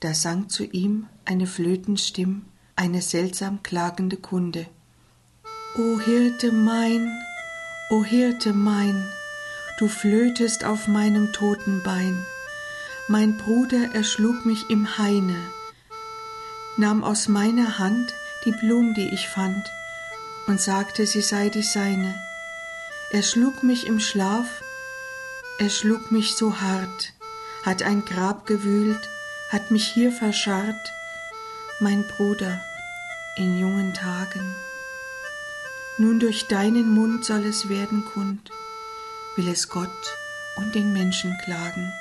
da sang zu ihm eine Flötenstimm eine seltsam klagende Kunde. O Hirte mein, o Hirte mein, du flötest auf meinem toten Bein. Mein Bruder erschlug mich im Haine, nahm aus meiner Hand die Blum, die ich fand, und sagte, sie sei die seine. Er schlug mich im Schlaf, er schlug mich so hart, hat ein Grab gewühlt, hat mich hier verscharrt, mein Bruder, in jungen Tagen. Nun durch deinen Mund soll es werden kund, will es Gott und den Menschen klagen.